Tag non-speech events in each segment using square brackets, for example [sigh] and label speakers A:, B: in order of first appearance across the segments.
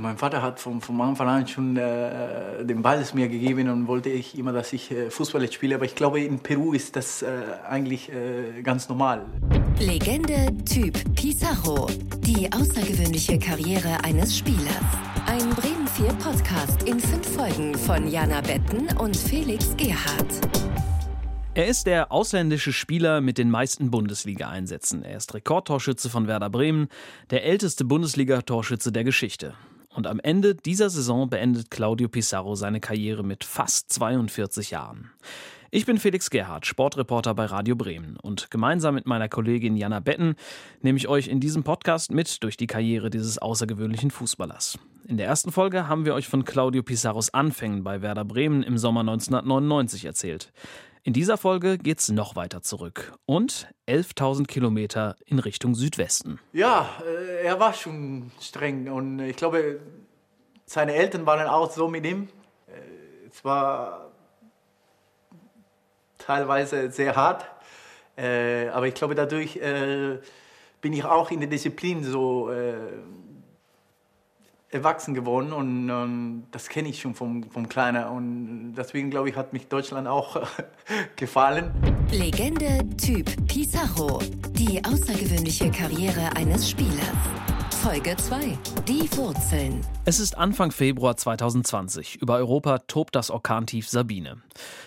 A: Mein Vater hat von, von Anfang an schon äh, den Ball mir gegeben und wollte ich immer, dass ich äh, Fußball spiele. Aber ich glaube, in Peru ist das äh, eigentlich äh, ganz normal.
B: Legende Typ Pizarro. Die außergewöhnliche Karriere eines Spielers. Ein Bremen 4 Podcast in fünf Folgen von Jana Betten und Felix Gerhardt.
C: Er ist der ausländische Spieler mit den meisten Bundesliga-Einsätzen. Er ist Rekordtorschütze von Werder Bremen, der älteste Bundesliga-Torschütze der Geschichte. Und am Ende dieser Saison beendet Claudio Pizarro seine Karriere mit fast 42 Jahren. Ich bin Felix Gerhardt, Sportreporter bei Radio Bremen und gemeinsam mit meiner Kollegin Jana Betten nehme ich euch in diesem Podcast mit durch die Karriere dieses außergewöhnlichen Fußballers. In der ersten Folge haben wir euch von Claudio Pizarros Anfängen bei Werder Bremen im Sommer 1999 erzählt. In dieser Folge geht es noch weiter zurück und 11.000 Kilometer in Richtung Südwesten.
A: Ja, äh, er war schon streng und ich glaube, seine Eltern waren auch so mit ihm. Äh, es war teilweise sehr hart, äh, aber ich glaube, dadurch bin ich auch in der Disziplin so erwachsen geworden und, und das kenne ich schon vom, vom Kleiner und deswegen glaube ich, hat mich Deutschland auch [laughs] gefallen.
B: Legende Typ Pizarro. Die außergewöhnliche Karriere eines Spielers. Folge 2. Die Wurzeln.
C: Es ist Anfang Februar 2020. Über Europa tobt das Orkantief Sabine.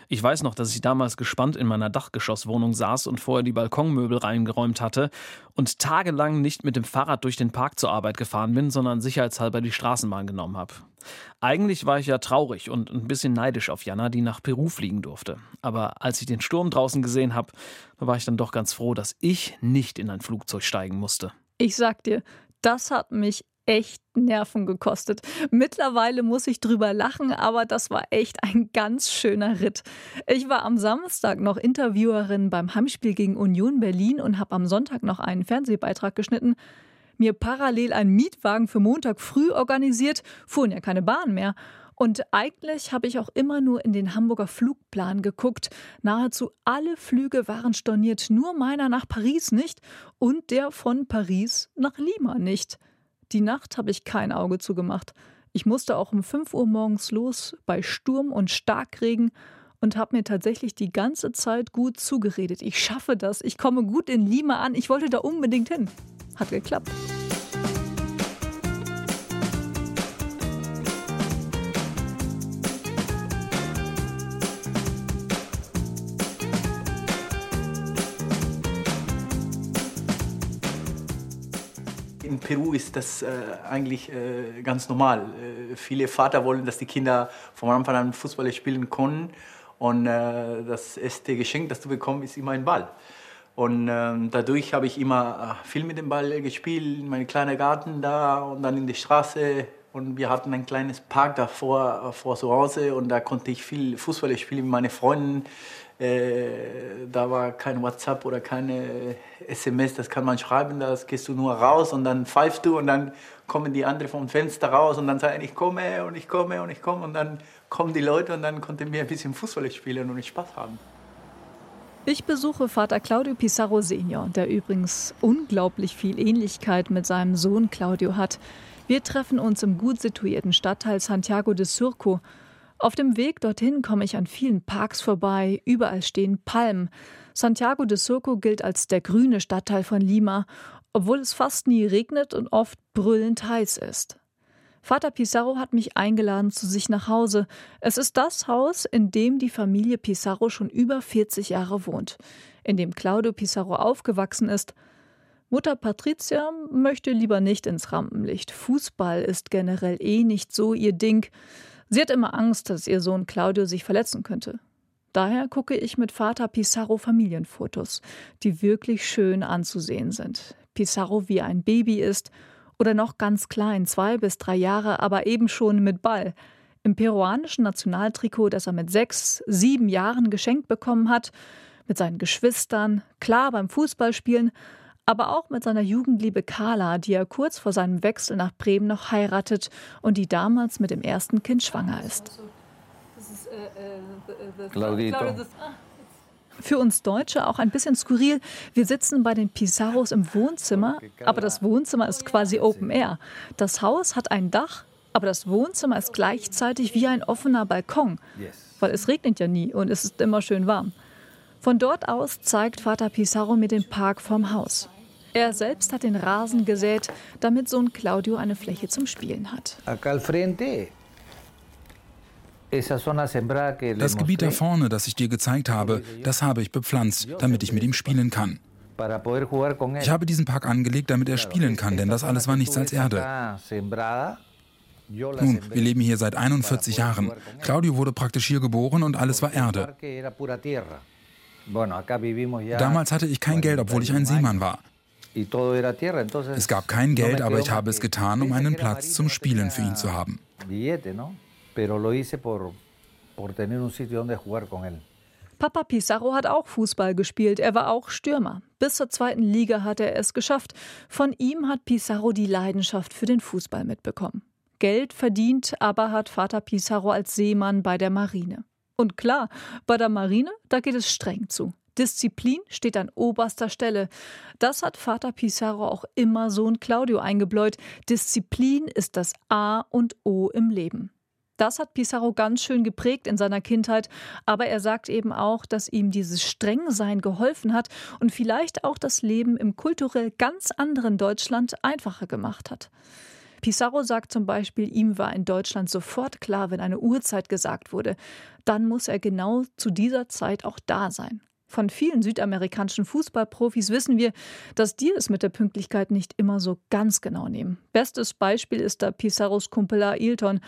C: Ich weiß noch, dass ich damals gespannt in meiner Dachgeschosswohnung saß und vorher die Balkonmöbel reingeräumt hatte und tagelang nicht mit dem Fahrrad durch den Park zur Arbeit gefahren bin, sondern sicherheitshalber die Straßenbahn genommen habe. Eigentlich war ich ja traurig und ein bisschen neidisch auf Jana, die nach Peru fliegen durfte. Aber als ich den Sturm draußen gesehen habe, war ich dann doch ganz froh, dass ich nicht in ein Flugzeug steigen musste.
D: Ich sag dir, das hat mich echt Nerven gekostet. Mittlerweile muss ich drüber lachen, aber das war echt ein ganz schöner Ritt. Ich war am Samstag noch Interviewerin beim Heimspiel gegen Union Berlin und habe am Sonntag noch einen Fernsehbeitrag geschnitten. Mir parallel einen Mietwagen für Montag früh organisiert, fuhren ja keine Bahn mehr. Und eigentlich habe ich auch immer nur in den Hamburger Flugplan geguckt. Nahezu alle Flüge waren storniert, nur meiner nach Paris nicht und der von Paris nach Lima nicht. Die Nacht habe ich kein Auge zugemacht. Ich musste auch um 5 Uhr morgens los bei Sturm und Starkregen und habe mir tatsächlich die ganze Zeit gut zugeredet. Ich schaffe das, ich komme gut in Lima an, ich wollte da unbedingt hin. Hat geklappt.
A: Peru ist das äh, eigentlich äh, ganz normal. Äh, viele Vater wollen, dass die Kinder von Anfang an Fußball spielen können. Und äh, das erste Geschenk, das du bekommst, ist immer ein Ball. Und ähm, dadurch habe ich immer äh, viel mit dem Ball gespielt, in meinem kleinen Garten da und dann in der Straße. Und wir hatten ein kleines Park davor vor zu Hause und da konnte ich viel Fußball spielen mit meinen Freunden. Äh, da war kein WhatsApp oder keine SMS, das kann man schreiben, das gehst du nur raus und dann pfeifst du und dann kommen die anderen vom Fenster raus und dann sagen, ich komme und ich komme und ich komme und dann kommen die Leute und dann konnten wir ein bisschen Fußball spielen und Spaß haben.
D: Ich besuche Vater Claudio Pizarro Senior, der übrigens unglaublich viel Ähnlichkeit mit seinem Sohn Claudio hat. Wir treffen uns im gut situierten Stadtteil Santiago de Surco auf dem Weg dorthin komme ich an vielen Parks vorbei, überall stehen Palmen. Santiago de Surco gilt als der grüne Stadtteil von Lima, obwohl es fast nie regnet und oft brüllend heiß ist. Vater Pizarro hat mich eingeladen zu sich nach Hause. Es ist das Haus, in dem die Familie Pizarro schon über 40 Jahre wohnt, in dem Claudio Pizarro aufgewachsen ist. Mutter Patricia möchte lieber nicht ins Rampenlicht. Fußball ist generell eh nicht so ihr Ding. Sie hat immer Angst, dass ihr Sohn Claudio sich verletzen könnte. Daher gucke ich mit Vater Pizarro Familienfotos, die wirklich schön anzusehen sind. Pizarro wie ein Baby ist oder noch ganz klein, zwei bis drei Jahre, aber eben schon mit Ball. Im peruanischen Nationaltrikot, das er mit sechs, sieben Jahren geschenkt bekommen hat, mit seinen Geschwistern, klar beim Fußballspielen, aber auch mit seiner Jugendliebe Carla, die er kurz vor seinem Wechsel nach Bremen noch heiratet und die damals mit dem ersten Kind schwanger ist. Für uns Deutsche auch ein bisschen skurril. Wir sitzen bei den Pizarros im Wohnzimmer, aber das Wohnzimmer ist quasi Open Air. Das Haus hat ein Dach, Aber das Wohnzimmer ist gleichzeitig wie ein offener Balkon, weil es regnet ja nie und es ist immer schön warm. Von dort aus zeigt Vater Pizarro mir den Park vorm Haus. Er selbst hat den Rasen gesät, damit Sohn Claudio eine Fläche zum Spielen hat.
E: Das Gebiet da vorne, das ich dir gezeigt habe, das habe ich bepflanzt, damit ich mit ihm spielen kann. Ich habe diesen Park angelegt, damit er spielen kann, denn das alles war nichts als Erde. Nun, wir leben hier seit 41 Jahren. Claudio wurde praktisch hier geboren und alles war Erde. Damals hatte ich kein Geld, obwohl ich ein Seemann war. Es gab kein Geld, aber ich habe es getan, um einen Platz zum Spielen für ihn zu haben.
D: Papa Pizarro hat auch Fußball gespielt, er war auch Stürmer. Bis zur zweiten Liga hat er es geschafft. Von ihm hat Pizarro die Leidenschaft für den Fußball mitbekommen. Geld verdient aber hat Vater Pizarro als Seemann bei der Marine. Und klar, bei der Marine, da geht es streng zu. Disziplin steht an oberster Stelle. Das hat Vater Pizarro auch immer Sohn Claudio eingebläut. Disziplin ist das A und O im Leben. Das hat Pizarro ganz schön geprägt in seiner Kindheit, aber er sagt eben auch, dass ihm dieses Strengsein geholfen hat und vielleicht auch das Leben im kulturell ganz anderen Deutschland einfacher gemacht hat. Pizarro sagt zum Beispiel, ihm war in Deutschland sofort klar, wenn eine Uhrzeit gesagt wurde, dann muss er genau zu dieser Zeit auch da sein. Von vielen südamerikanischen Fußballprofis wissen wir, dass die es mit der Pünktlichkeit nicht immer so ganz genau nehmen. Bestes Beispiel ist da Pizarros Kumpel Ailton.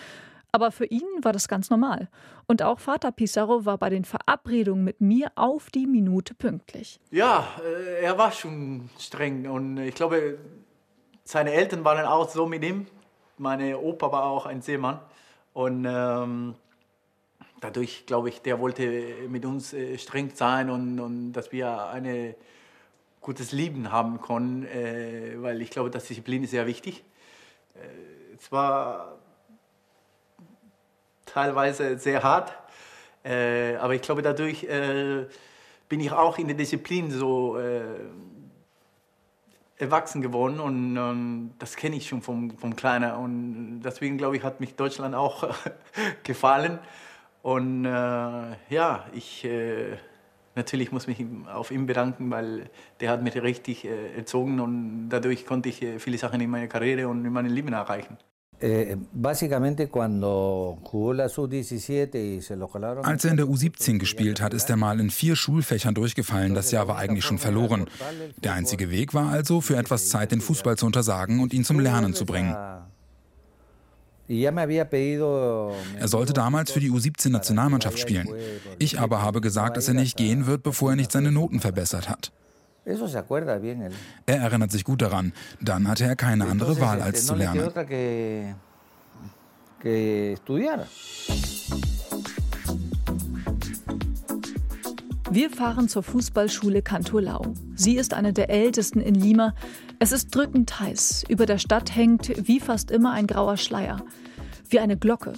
D: Aber für ihn war das ganz normal. Und auch Vater Pizarro war bei den Verabredungen mit mir auf die Minute pünktlich.
A: Ja, äh, er war schon streng. Und ich glaube, seine Eltern waren auch so mit ihm. Meine Opa war auch ein Seemann. Und ähm, dadurch, glaube ich, der wollte mit uns äh, streng sein und, und dass wir ein gutes Leben haben können, äh, weil ich glaube, dass Disziplin ist sehr wichtig. Äh, zwar teilweise sehr hart, äh, aber ich glaube, dadurch äh, bin ich auch in der Disziplin so äh, erwachsen geworden und ähm, das kenne ich schon vom, vom Kleiner. Und deswegen glaube ich, hat mich Deutschland auch [laughs] gefallen. Und äh, ja, ich äh, natürlich muss mich auf ihn bedanken, weil der hat mich richtig äh, erzogen und dadurch konnte ich äh, viele Sachen in meiner Karriere und in meinem Leben erreichen.
E: Eh, Als er in der U17 gespielt hat, ist er mal in vier Schulfächern durchgefallen. Das Jahr war eigentlich schon verloren. Der einzige Weg war also, für etwas Zeit den Fußball zu untersagen und ihn zum Lernen zu bringen. Er sollte damals für die U17-Nationalmannschaft spielen. Ich aber habe gesagt, dass er nicht gehen wird, bevor er nicht seine Noten verbessert hat. Er erinnert sich gut daran. Dann hatte er keine andere Wahl, als zu lernen.
D: Wir fahren zur Fußballschule Cantolau. Sie ist eine der ältesten in Lima. Es ist drückend heiß. Über der Stadt hängt wie fast immer ein grauer Schleier. Wie eine Glocke.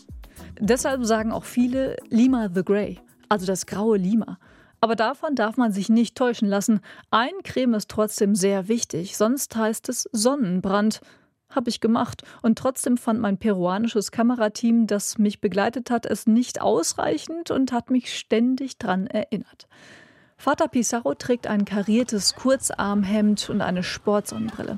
D: Deshalb sagen auch viele Lima the Grey, also das graue Lima. Aber davon darf man sich nicht täuschen lassen. Eincreme ist trotzdem sehr wichtig, sonst heißt es Sonnenbrand. Habe ich gemacht. Und trotzdem fand mein peruanisches Kamerateam, das mich begleitet hat, es nicht ausreichend und hat mich ständig dran erinnert. Vater Pizarro trägt ein kariertes Kurzarmhemd und eine Sportsonnenbrille.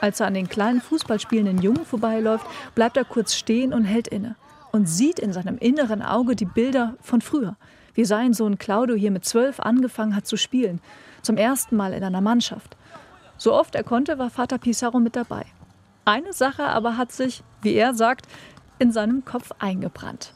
D: Als er an den kleinen Fußballspielenden Jungen vorbeiläuft, bleibt er kurz stehen und hält inne und sieht in seinem inneren Auge die Bilder von früher wie sein Sohn Claudio hier mit zwölf angefangen hat zu spielen. Zum ersten Mal in einer Mannschaft. So oft er konnte, war Vater Pizarro mit dabei. Eine Sache aber hat sich, wie er sagt, in seinem Kopf eingebrannt.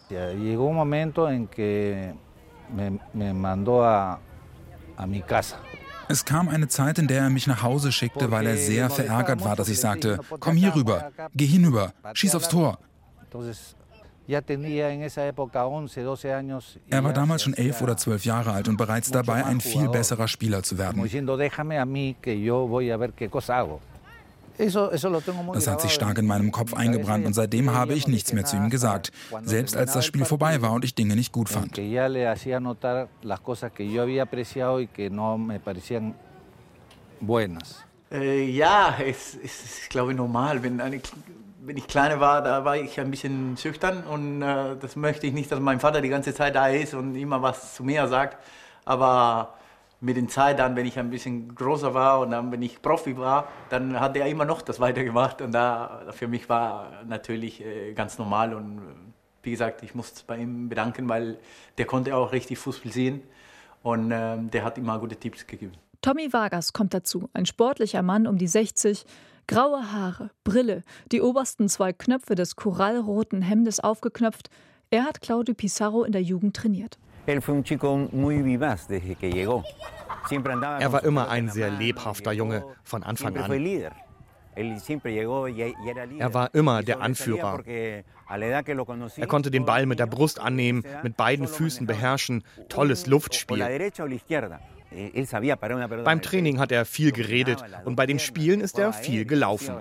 E: Es kam eine Zeit, in der er mich nach Hause schickte, weil er sehr verärgert war, dass ich sagte, komm hier rüber, geh hinüber, schieß aufs Tor. Er war damals schon elf oder zwölf Jahre alt und bereits dabei, ein viel besserer Spieler zu werden. Das hat sich stark in meinem Kopf eingebrannt und seitdem habe ich nichts mehr zu ihm gesagt, selbst als das Spiel vorbei war und ich Dinge nicht gut fand.
A: Ja, es, es ist, glaube ich, normal, wenn eine wenn ich kleiner war, da war ich ein bisschen schüchtern und äh, das möchte ich nicht, dass mein Vater die ganze Zeit da ist und immer was zu mir sagt. Aber mit der Zeit dann, wenn ich ein bisschen größer war und dann, wenn ich Profi war, dann hat er immer noch das weitergemacht und da für mich war natürlich äh, ganz normal und äh, wie gesagt, ich muss bei ihm bedanken, weil der konnte auch richtig Fußball sehen und äh, der hat immer gute Tipps gegeben.
D: Tommy Vargas kommt dazu, ein sportlicher Mann um die 60, graue Haare, Brille, die obersten zwei Knöpfe des korallroten Hemdes aufgeknöpft. Er hat Claudio Pizarro in der Jugend trainiert.
F: Er war immer ein sehr lebhafter Junge von Anfang an. Er war immer der Anführer. Er konnte den Ball mit der Brust annehmen, mit beiden Füßen beherrschen, tolles Luftspiel. Beim Training hat er viel geredet und bei den Spielen ist er viel gelaufen.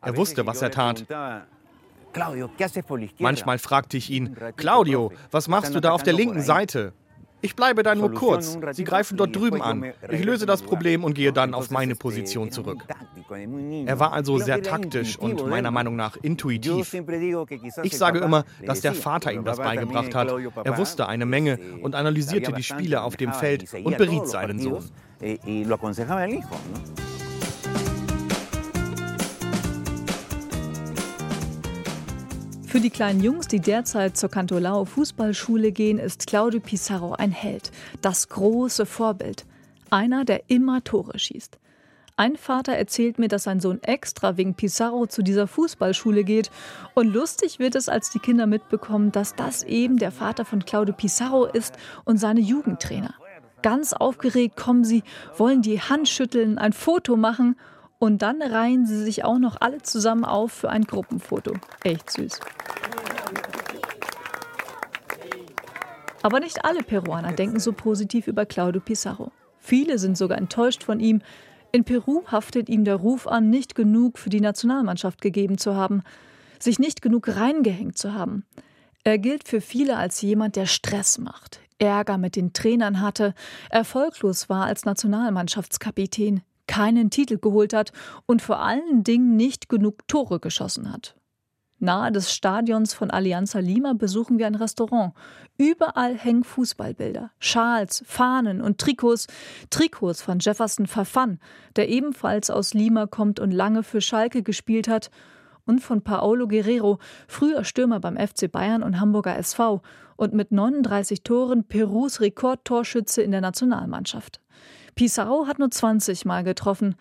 F: Er wusste, was er tat. Manchmal fragte ich ihn, Claudio, was machst du da auf der linken Seite? Ich bleibe da nur kurz. Sie greifen dort drüben an. Ich löse das Problem und gehe dann auf meine Position zurück. Er war also sehr taktisch und meiner Meinung nach intuitiv. Ich sage immer, dass der Vater ihm das beigebracht hat. Er wusste eine Menge und analysierte die Spiele auf dem Feld und beriet seinen Sohn.
D: Für die kleinen Jungs, die derzeit zur Cantolao Fußballschule gehen, ist Claudio Pizarro ein Held, das große Vorbild. Einer, der immer Tore schießt. Ein Vater erzählt mir, dass sein Sohn extra wegen Pizarro zu dieser Fußballschule geht. Und lustig wird es, als die Kinder mitbekommen, dass das eben der Vater von Claudio Pizarro ist und seine Jugendtrainer. Ganz aufgeregt kommen sie, wollen die Hand schütteln, ein Foto machen und dann reihen sie sich auch noch alle zusammen auf für ein Gruppenfoto. Echt süß. Aber nicht alle Peruaner denken so positiv über Claudio Pizarro. Viele sind sogar enttäuscht von ihm. In Peru haftet ihm der Ruf an, nicht genug für die Nationalmannschaft gegeben zu haben, sich nicht genug reingehängt zu haben. Er gilt für viele als jemand, der Stress macht, Ärger mit den Trainern hatte, erfolglos war als Nationalmannschaftskapitän, keinen Titel geholt hat und vor allen Dingen nicht genug Tore geschossen hat. Nahe des Stadions von Alianza Lima besuchen wir ein Restaurant. Überall hängen Fußballbilder, Schals, Fahnen und Trikots. Trikots von Jefferson Farfan, der ebenfalls aus Lima kommt und lange für Schalke gespielt hat. Und von Paolo Guerrero, früher Stürmer beim FC Bayern und Hamburger SV und mit 39 Toren Perus Rekordtorschütze in der Nationalmannschaft. Pizarro hat nur 20 Mal getroffen.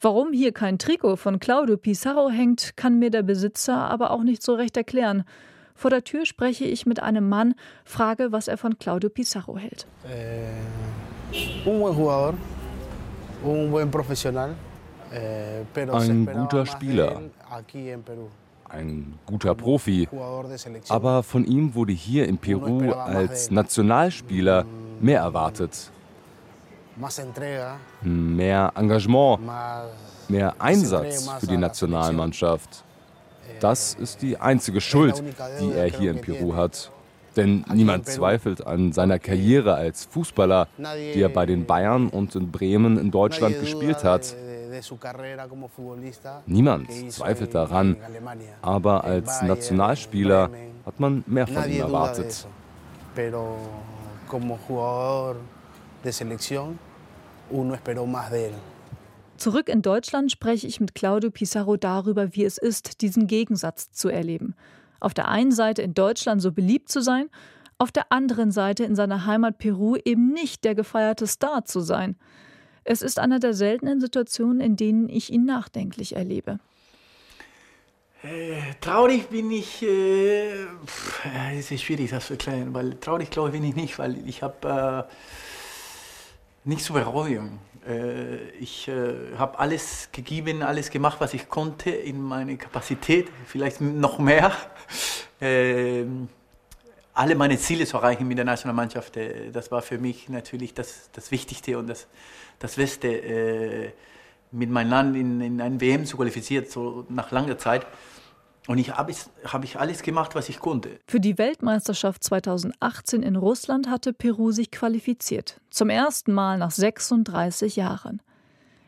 D: Warum hier kein Trikot von Claudio Pizarro hängt, kann mir der Besitzer aber auch nicht so recht erklären. Vor der Tür spreche ich mit einem Mann, frage, was er von Claudio Pizarro hält.
G: Eh, eh,
H: ein guter Spieler, ein guter Profi, aber von ihm wurde hier in Peru als Nationalspieler mehr erwartet mehr Engagement, mehr Einsatz für die Nationalmannschaft. Das ist die einzige Schuld, die er hier in Peru hat. Denn niemand zweifelt an seiner Karriere als Fußballer, die er bei den Bayern und in Bremen in Deutschland gespielt hat. Niemand zweifelt daran, aber als Nationalspieler hat man mehr von ihm erwartet
D: de selección, uno esperó más de él. Zurück in Deutschland spreche ich mit Claudio Pizarro darüber, wie es ist, diesen Gegensatz zu erleben. Auf der einen Seite in Deutschland so beliebt zu sein, auf der anderen Seite in seiner Heimat Peru eben nicht der gefeierte Star zu sein. Es ist eine der seltenen Situationen, in denen ich ihn nachdenklich erlebe.
A: Äh, traurig bin ich, äh, es ist schwierig das zu erklären, weil traurig glaube ich bin ich nicht, weil ich habe äh, nicht zu bereuen. Äh, ich äh, habe alles gegeben, alles gemacht, was ich konnte in meiner Kapazität, vielleicht noch mehr. [laughs] Äh, alle meine Ziele zu erreichen mit der Nationalmannschaft, das war für mich natürlich das, das Wichtigste und das, das Beste, mit meinem Land in, in ein WM zu qualifizieren, so nach langer Zeit. Und ich habe hab ich alles gemacht, was ich konnte.
D: Für die Weltmeisterschaft 2018 in Russland hatte Peru sich qualifiziert. Zum ersten Mal nach 36 Jahren.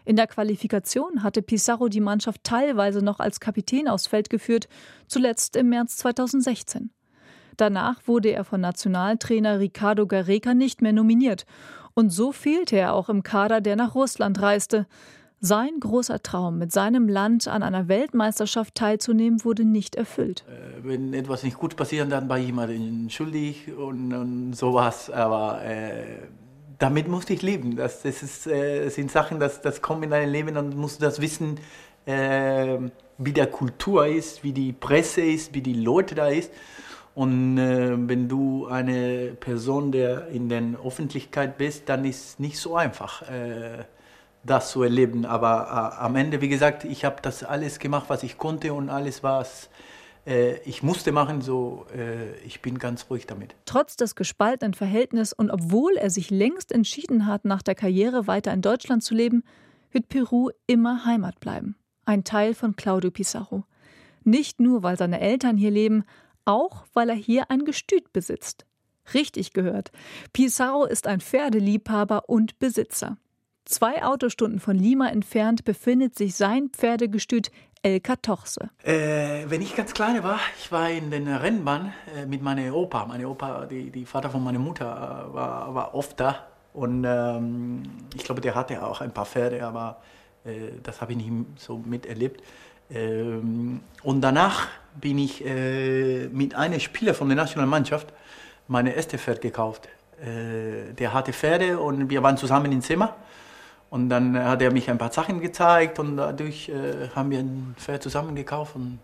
D: In der Qualifikation hatte Pizarro die Mannschaft teilweise noch als Kapitän aufs Feld geführt, zuletzt im März 2016. Danach wurde er von Nationaltrainer Ricardo Gareca nicht mehr nominiert. Und so fehlte er auch im Kader, der nach Russland reiste. Sein großer Traum, mit seinem Land an einer Weltmeisterschaft teilzunehmen, wurde nicht erfüllt.
A: Äh, wenn etwas nicht gut passiert, dann war ich immer schuldig und, und sowas. Aber äh, damit musste ich leben. Das, das ist, äh, sind Sachen, das, das kommen in dein Leben und musst das wissen, äh, wie der Kultur ist, wie die Presse ist, wie die Leute da ist. Und äh, wenn du eine Person, der in der Öffentlichkeit bist, dann ist es nicht so einfach, äh, das zu erleben. Aber äh, am Ende, wie gesagt, ich habe das alles gemacht, was ich konnte und alles, was äh, ich musste machen, so äh, ich bin ganz ruhig damit.
D: Trotz des gespaltenen Verhältnisses und obwohl er sich längst entschieden hat, nach der Karriere weiter in Deutschland zu leben, wird Peru immer Heimat bleiben. Ein Teil von Claudio Pizarro. Nicht nur, weil seine Eltern hier leben, auch weil er hier ein Gestüt besitzt. Richtig gehört. Pizarro ist ein Pferdeliebhaber und Besitzer. Zwei Autostunden von Lima entfernt befindet sich sein Pferdegestüt El Catorce.
A: Äh, wenn ich ganz klein war, ich war in den Rennbahn äh, mit meinem Opa. Mein Opa, die, die Vater von meiner Mutter, äh, war, war oft da. Und ähm, ich glaube, der hatte auch ein paar Pferde, aber äh, das habe ich nicht so miterlebt. Ähm, und danach bin ich äh, mit einem Spieler von der Nationalmannschaft meine erste Pferd gekauft. Der hatte Pferde und wir waren zusammen im Zimmer. Und dann hat er mich ein paar Sachen gezeigt und dadurch äh, haben wir ein Pferd zusammen gekauft und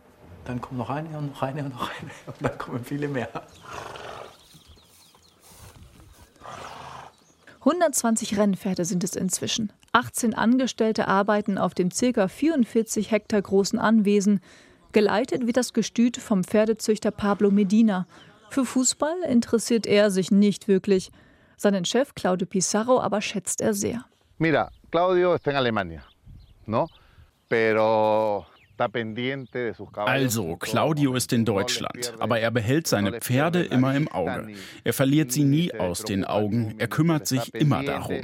A: dann kommt noch eine und noch eine und noch eine [laughs] und dann kommen viele mehr.
D: 120 Rennpferde sind es inzwischen. 18 Angestellte arbeiten auf dem ca. 44 Hektar großen Anwesen. Geleitet wird das Gestüt vom Pferdezüchter Pablo Medina. Für Fußball interessiert er sich nicht wirklich. Seinen Chef Claudio Pizarro aber schätzt er sehr.
I: Mira, Claudio está en Alemania, ¿no? Pero
E: also, Claudio ist in Deutschland, aber er behält seine Pferde immer im Auge. Er verliert sie nie aus den Augen, er kümmert sich immer darum.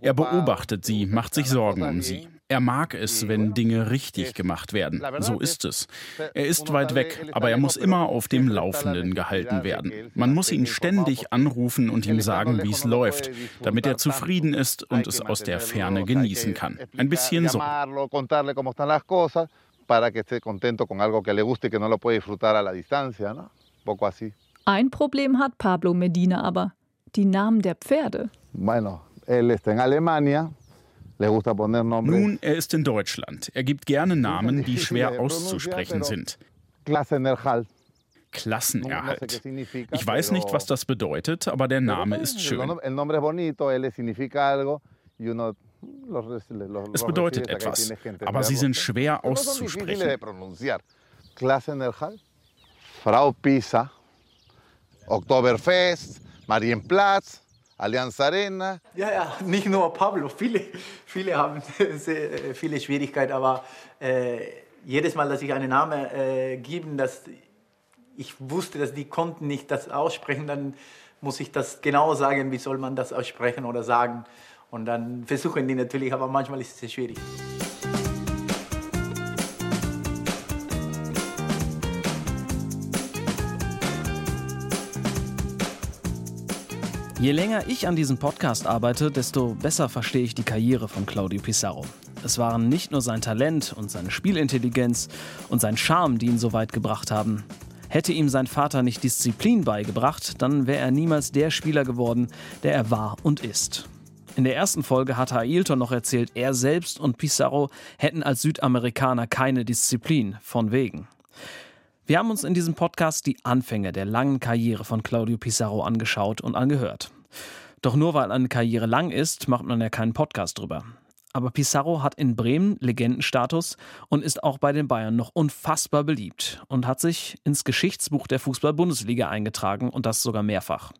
E: Er beobachtet sie, macht sich Sorgen um sie. Er mag es, wenn Dinge richtig gemacht werden. So ist es. Er ist weit weg, aber er muss immer auf dem Laufenden gehalten werden. Man muss ihn ständig anrufen und ihm sagen, wie es läuft, damit er zufrieden ist und es aus der Ferne genießen kann. Ein bisschen so.
D: Ein Problem hat Pablo Medina aber, die Namen der Pferde.
I: Bueno, él está en Alemania,
E: nun, er ist in Deutschland. Er gibt gerne Namen, die schwer auszusprechen sind. Klassenerhalt. Ich weiß nicht, was das bedeutet, aber der Name ist schön. Es bedeutet etwas, aber sie sind schwer auszusprechen.
I: Klassenerhalt, Frau Pisa, Oktoberfest, Marienplatz, Allianz Arena.
A: Ja, ja, [laughs] nicht nur Pablo. Viele, viele haben [laughs] sehr, viele Schwierigkeiten, aber äh, jedes Mal, dass ich einen Namen äh, gebe, dass ich wusste, dass die konnten nicht das aussprechen, dann muss ich das genau sagen, wie soll man das aussprechen oder sagen. Und dann versuchen die natürlich, aber manchmal ist es sehr schwierig.
C: Je länger ich an diesem Podcast arbeite, desto besser verstehe ich die Karriere von Claudio Pizarro. Es waren nicht nur sein Talent und seine Spielintelligenz und sein Charme, die ihn so weit gebracht haben. Hätte ihm sein Vater nicht Disziplin beigebracht, dann wäre er niemals der Spieler geworden, der er war und ist. In der ersten Folge hatte Ailton noch erzählt, er selbst und Pizarro hätten als Südamerikaner keine Disziplin, von wegen. Wir haben uns in diesem Podcast die Anfänge der langen Karriere von Claudio Pizarro angeschaut und angehört. Doch nur weil eine Karriere lang ist, macht man ja keinen Podcast drüber. Aber Pizarro hat in Bremen Legendenstatus und ist auch bei den Bayern noch unfassbar beliebt und hat sich ins Geschichtsbuch der Fußball-Bundesliga eingetragen und das sogar mehrfach.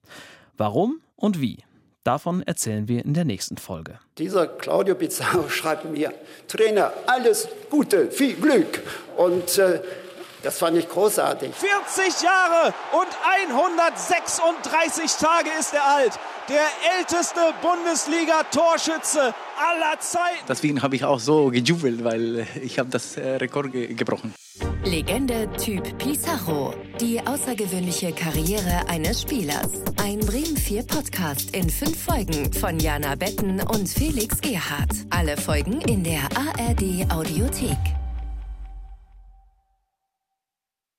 C: Warum und wie? Davon erzählen wir in der nächsten Folge.
J: Dieser Claudio Pizarro schreibt mir, Trainer, alles Gute, viel Glück. Und äh, das fand ich großartig.
K: 40 Jahre und 136 Tage ist er alt. Der älteste Bundesliga-Torschütze aller Zeiten.
A: Deswegen habe ich auch so gejubelt, weil ich habe das äh, Rekord ge gebrochen.
B: Legende Typ Pizarro. Die außergewöhnliche Karriere eines Spielers. Ein Bremen 4 Podcast in fünf Folgen von Jana Betten und Felix Gerhardt. Alle Folgen in der ARD Audiothek.